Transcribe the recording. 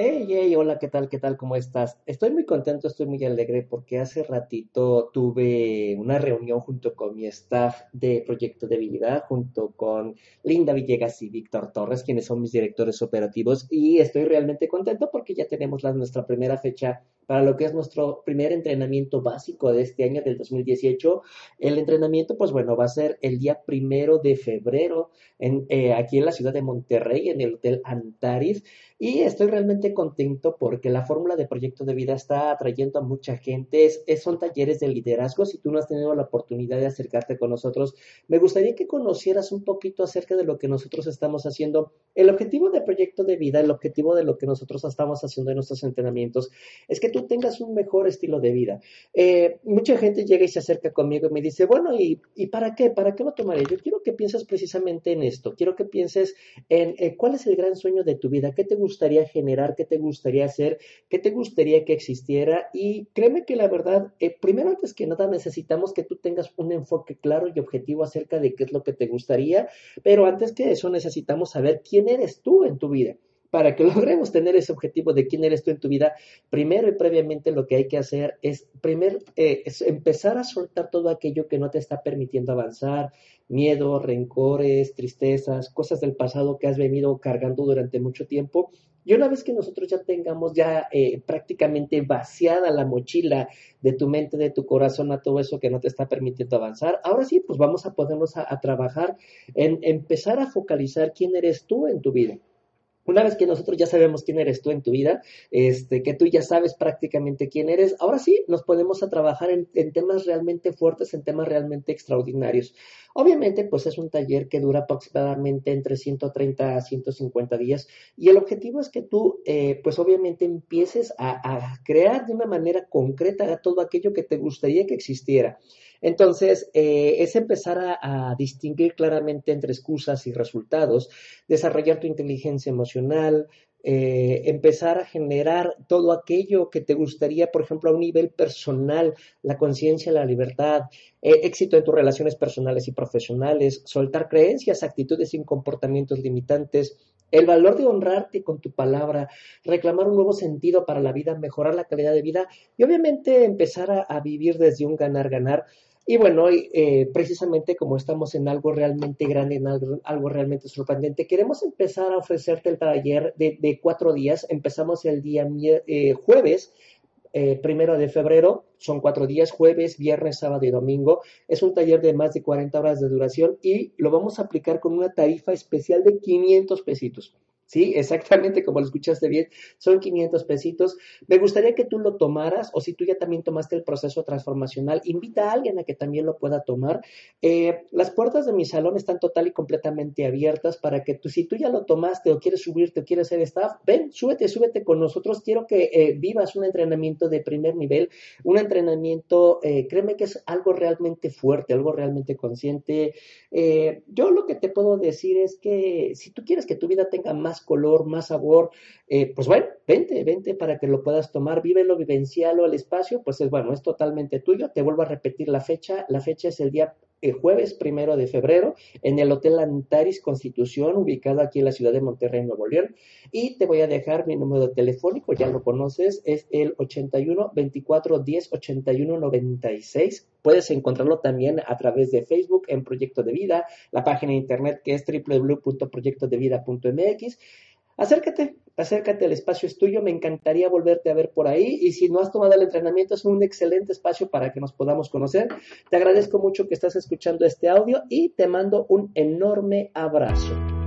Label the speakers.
Speaker 1: Hey, hey, hola, ¿qué tal? ¿Qué tal? ¿Cómo estás? Estoy muy contento, estoy muy alegre porque hace ratito tuve una reunión junto con mi staff de Proyecto de Vida, junto con Linda Villegas y Víctor Torres, quienes son mis directores operativos, y estoy realmente contento porque ya tenemos la, nuestra primera fecha para lo que es nuestro primer entrenamiento básico de este año del 2018. El entrenamiento, pues bueno, va a ser el día primero de febrero en, eh, aquí en la ciudad de Monterrey, en el Hotel Antares. Y estoy realmente contento porque la fórmula de proyecto de vida está atrayendo a mucha gente. Es, son talleres de liderazgo. Si tú no has tenido la oportunidad de acercarte con nosotros, me gustaría que conocieras un poquito acerca de lo que nosotros estamos haciendo. El objetivo de proyecto de vida, el objetivo de lo que nosotros estamos haciendo en nuestros entrenamientos, es que tú tengas un mejor estilo de vida. Eh, mucha gente llega y se acerca conmigo y me dice, bueno, ¿y, para qué? ¿Para qué lo tomaré? Yo quiero que pienses precisamente en esto. Quiero que pienses en eh, cuál es el gran sueño de tu vida, qué te gustaría generar, qué te gustaría hacer, qué te gustaría que existiera. Y créeme que la verdad, eh, primero antes que nada necesitamos que tú tengas un enfoque claro y objetivo acerca de qué es lo que te gustaría, pero antes que eso necesitamos saber quién eres tú en tu vida para que logremos tener ese objetivo de quién eres tú en tu vida, primero y previamente lo que hay que hacer es, primero, eh, empezar a soltar todo aquello que no te está permitiendo avanzar, miedo, rencores, tristezas, cosas del pasado que has venido cargando durante mucho tiempo. Y una vez que nosotros ya tengamos ya eh, prácticamente vaciada la mochila de tu mente, de tu corazón, a todo eso que no te está permitiendo avanzar, ahora sí, pues vamos a ponernos a trabajar en empezar a focalizar quién eres tú en tu vida. Una vez que nosotros ya sabemos quién eres tú en tu vida, este, que tú ya sabes prácticamente quién eres, ahora sí nos podemos a trabajar en, temas realmente fuertes, en temas realmente extraordinarios. Obviamente, pues es un taller que dura aproximadamente entre 130 a 150 días y el objetivo es que tú, eh, pues obviamente empieces a, a crear de una manera concreta todo aquello que te gustaría que existiera. Entonces, eh, es empezar a, distinguir claramente entre excusas y resultados, desarrollar tu inteligencia emocional, eh, empezar a generar todo aquello que te gustaría, por ejemplo, a un nivel personal, la conciencia, la libertad, eh, éxito en tus relaciones personales y profesionales, soltar creencias, actitudes y comportamientos limitantes, el valor de honrarte con tu palabra, reclamar un nuevo sentido para la vida, mejorar la calidad de vida y obviamente empezar a vivir desde un ganar-ganar y bueno, eh, precisamente como estamos en algo realmente grande, en algo, realmente sorprendente, queremos empezar a ofrecerte el taller de, cuatro días. Empezamos el día eh, jueves, eh, primero de febrero, son cuatro días, jueves, viernes, sábado y domingo. Es un taller de más de 40 horas de duración y lo vamos a aplicar con una tarifa especial de 500 pesitos. Sí, exactamente como lo escuchaste bien, son 500 pesitos. Me gustaría que tú lo tomaras o si tú ya también tomaste el proceso transformacional, invita a alguien a que también lo pueda tomar. Eh, las puertas de mi salón están total y completamente abiertas para que tú, si tú ya lo tomaste o quieres subirte o quieres ser staff, ven, súbete, súbete con nosotros. Quiero que eh, vivas un entrenamiento de primer nivel, un entrenamiento, eh, créeme que es algo realmente fuerte, algo realmente consciente. yo lo que te puedo decir es que si tú quieres que tu vida tenga color, más sabor, eh, pues bueno, vente, vente para que lo puedas tomar, vívelo, vivencialo al espacio, pues es bueno, es totalmente tuyo. Te vuelvo a repetir la fecha, la fecha es el día el jueves primero de febrero en el Hotel Antaris Constitución, ubicado aquí en la ciudad de Monterrey, Nuevo León. Y te voy a dejar mi número telefónico, ya lo conoces, es el 81 24 10 81 96. Puedes encontrarlo también a través de Facebook en Proyecto de Vida, la página de internet que es www.proyectodevida.mx acércate, acércate, el espacio es tuyo, me encantaría volverte a ver por ahí y si no has tomado el entrenamiento es un excelente espacio para que nos podamos conocer. Te agradezco mucho que estás escuchando este audio y te mando un enorme abrazo.